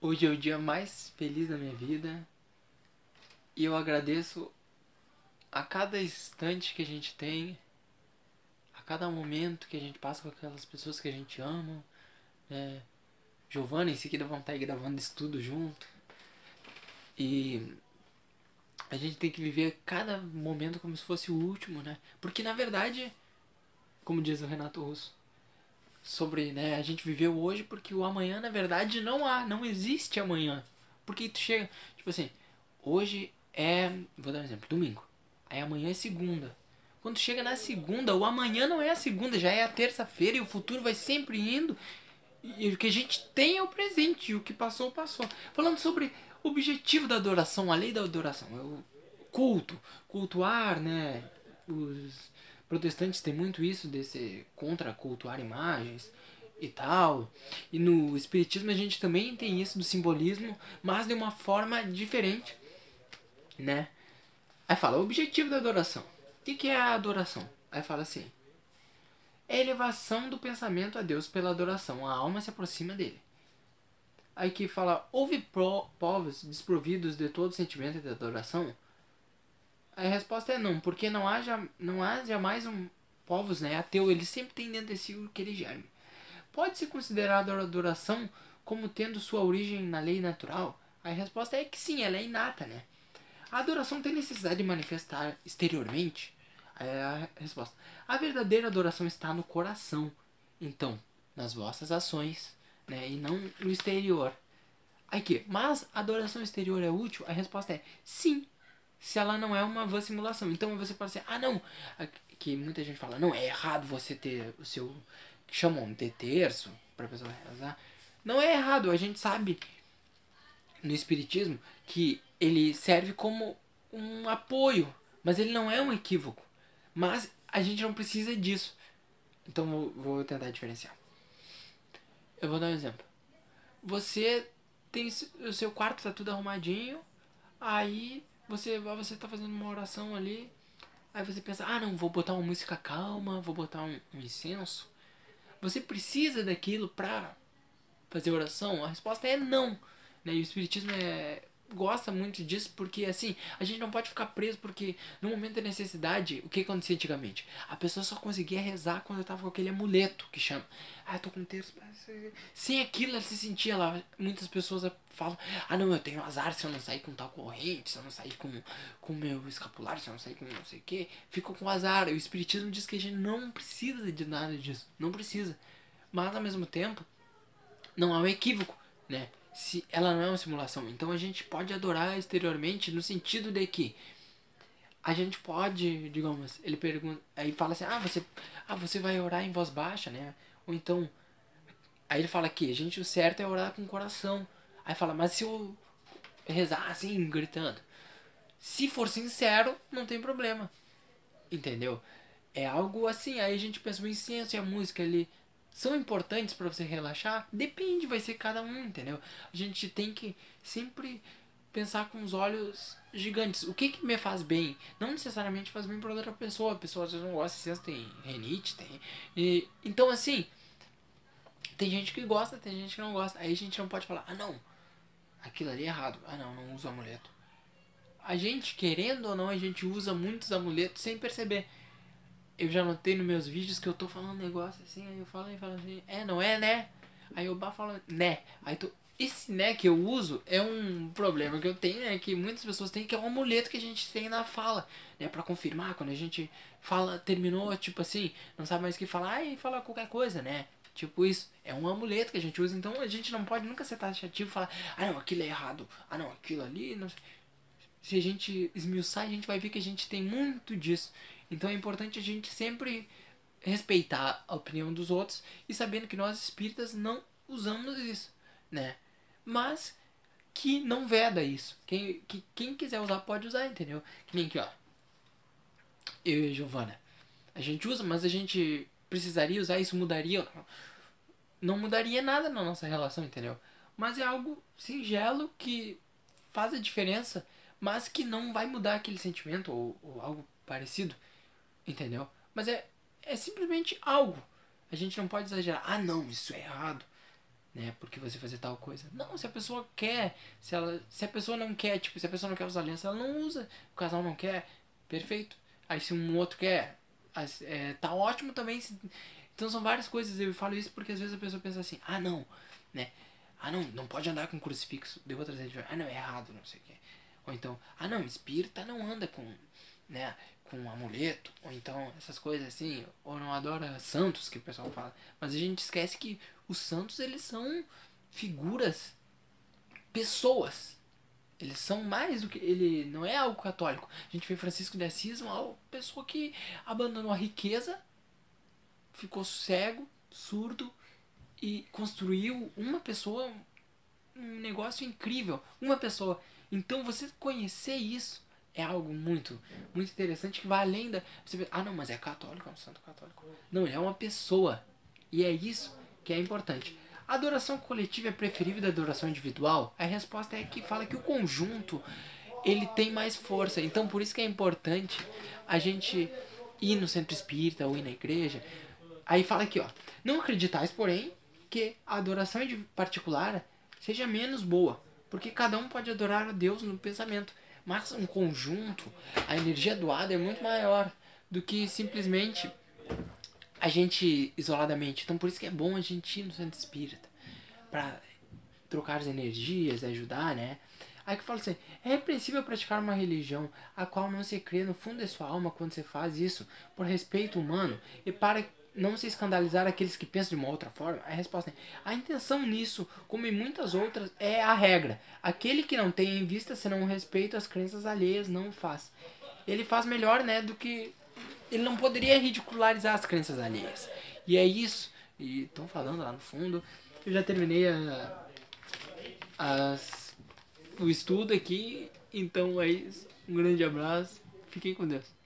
Hoje é o dia mais feliz da minha vida e eu agradeço a cada instante que a gente tem, a cada momento que a gente passa com aquelas pessoas que a gente ama. Né? Giovanna, em seguida vão estar aí gravando isso tudo junto. E a gente tem que viver cada momento como se fosse o último, né? Porque na verdade, como diz o Renato Russo, sobre, né, a gente viveu hoje porque o amanhã na verdade não há, não existe amanhã. Porque tu chega, tipo assim, hoje é, vou dar um exemplo, domingo. Aí amanhã é segunda. Quando chega na segunda, o amanhã não é a segunda, já é a terça-feira e o futuro vai sempre indo. E o que a gente tem é o presente, e o que passou, passou. Falando sobre o objetivo da adoração, a lei da adoração, é o culto, cultuar, né? Os protestantes têm muito isso desse contra cultuar imagens e tal. E no espiritismo a gente também tem isso do simbolismo, mas de uma forma diferente, né? Aí fala o objetivo da adoração. O que, que é a adoração? Aí fala assim: é elevação do pensamento a Deus pela adoração. A alma se aproxima dele. Aí que fala: houve povos desprovidos de todo sentimento de adoração? A resposta é não, porque não há, não há jamais um povos né, ateu, ele sempre tem dentro de si o que ele germe. Pode-se considerar a adoração como tendo sua origem na lei natural? A resposta é que sim, ela é inata, né? A adoração tem necessidade de manifestar exteriormente? É a resposta. A verdadeira adoração está no coração. Então, nas vossas ações, né? E não no exterior. Aqui, mas a adoração exterior é útil? A resposta é sim, se ela não é uma vã simulação. Então você pode ser, ah não, que muita gente fala, não, é errado você ter o seu, que chamam de terço, pra pessoa rezar. Não é errado, a gente sabe no espiritismo que ele serve como um apoio, mas ele não é um equívoco. Mas a gente não precisa disso. Então vou, vou tentar diferenciar. Eu vou dar um exemplo. Você tem o seu quarto tá tudo arrumadinho, aí você você tá fazendo uma oração ali, aí você pensa: "Ah, não, vou botar uma música calma, vou botar um, um incenso". Você precisa daquilo para fazer oração? A resposta é não. Né? E o espiritismo é gosta muito disso porque assim, a gente não pode ficar preso porque no momento da necessidade, o que acontecia antigamente? A pessoa só conseguia rezar quando tava com aquele amuleto que chama. Ah, tô com texto. Sem aquilo ela se sentia lá. Muitas pessoas falam: "Ah, não, eu tenho azar se eu não sair com tal corrente, se eu não sair com com meu escapulário, se eu não sair com não sei o que, ficou com azar". O espiritismo diz que a gente não precisa de nada disso, não precisa. Mas ao mesmo tempo, não há um equívoco, né? Se ela não é uma simulação. Então a gente pode adorar exteriormente no sentido de que a gente pode, digamos, ele pergunta, aí fala assim: "Ah, você, ah, você vai orar em voz baixa, né?" Ou então aí ele fala aqui, a gente o certo é orar com o coração. Aí fala: "Mas se eu rezar assim, gritando, se for sincero, não tem problema." Entendeu? É algo assim, aí a gente pensa o incenso e a música ali são importantes para você relaxar? Depende, vai ser cada um, entendeu? A gente tem que sempre pensar com os olhos gigantes. O que que me faz bem? Não necessariamente faz bem para outra pessoa. A pessoa às vezes não gosta, às tem renite, tem. E, então, assim, tem gente que gosta, tem gente que não gosta. Aí a gente não pode falar, ah, não, aquilo ali é errado. Ah, não, não uso amuleto. A gente, querendo ou não, a gente usa muitos amuletos sem perceber eu já notei nos meus vídeos que eu tô falando um negócio assim, aí eu falo e falo assim, é, não é, né? Aí o Bá fala, né? Aí tu, esse né que eu uso é um problema que eu tenho, é que muitas pessoas têm, que é um amuleto que a gente tem na fala, né? Pra confirmar, quando a gente fala, terminou, tipo assim, não sabe mais o que falar, e fala qualquer coisa, né? Tipo isso, é um amuleto que a gente usa, então a gente não pode nunca ser taxativo e falar, ah não, aquilo é errado, ah não, aquilo ali, não sei. Se a gente esmiuçar, a gente vai ver que a gente tem muito disso. Então é importante a gente sempre respeitar a opinião dos outros e sabendo que nós espíritas não usamos isso, né? Mas que não veda isso. Quem, que, quem quiser usar pode usar, entendeu? Que nem aqui, ó. Eu e a Giovana. A gente usa, mas a gente precisaria usar isso, mudaria. Não, não mudaria nada na nossa relação, entendeu? Mas é algo singelo que faz a diferença, mas que não vai mudar aquele sentimento ou, ou algo parecido. Entendeu? Mas é, é simplesmente algo. A gente não pode exagerar. Ah, não, isso é errado. né? Porque você fazer tal coisa. Não, se a pessoa quer, se ela, se a pessoa não quer, tipo, se a pessoa não quer usar aliança, ela não usa. O casal não quer, perfeito. Aí se um outro quer, é, tá ótimo também. Então são várias coisas. Eu falo isso porque às vezes a pessoa pensa assim, ah não, né? Ah não, não pode andar com crucifixo. Deu outra vez, ah não, é errado, não sei o que. Ou então, ah não, espírita não anda com, né, com amuleto. Ou então essas coisas assim. Ou não adora santos, que o pessoal fala. Mas a gente esquece que os santos, eles são figuras, pessoas. Eles são mais do que. Ele não é algo católico. A gente vê Francisco de Assis, uma pessoa que abandonou a riqueza, ficou cego, surdo e construiu uma pessoa, um negócio incrível. Uma pessoa. Então você conhecer isso é algo muito, muito interessante que vai além da. Você vê, ah, não, mas é católico, é um santo católico. Não, ele é uma pessoa. E é isso que é importante. A adoração coletiva é preferível da adoração individual? A resposta é que fala que o conjunto ele tem mais força. Então por isso que é importante a gente ir no centro espírita ou ir na igreja. Aí fala aqui, ó. Não acreditais, porém, que a adoração particular seja menos boa, porque cada um pode adorar a Deus no pensamento, mas um conjunto, a energia doada é muito maior do que simplesmente a gente isoladamente. Então por isso que é bom a gente ir no centro espírita. Pra trocar as energias, ajudar, né? Aí que fala assim, é repreensível praticar uma religião a qual não se crê no fundo de sua alma quando se faz isso por respeito humano e para não se escandalizar aqueles que pensam de uma outra forma? A resposta é: a intenção nisso, como em muitas outras, é a regra. Aquele que não tem em vista senão o respeito às crenças alheias não faz. Ele faz melhor, né, do que ele não poderia ridicularizar as crenças alheias. E é isso. E estão falando lá no fundo. Eu já terminei a, o estudo aqui. Então é isso. Um grande abraço. Fiquem com Deus.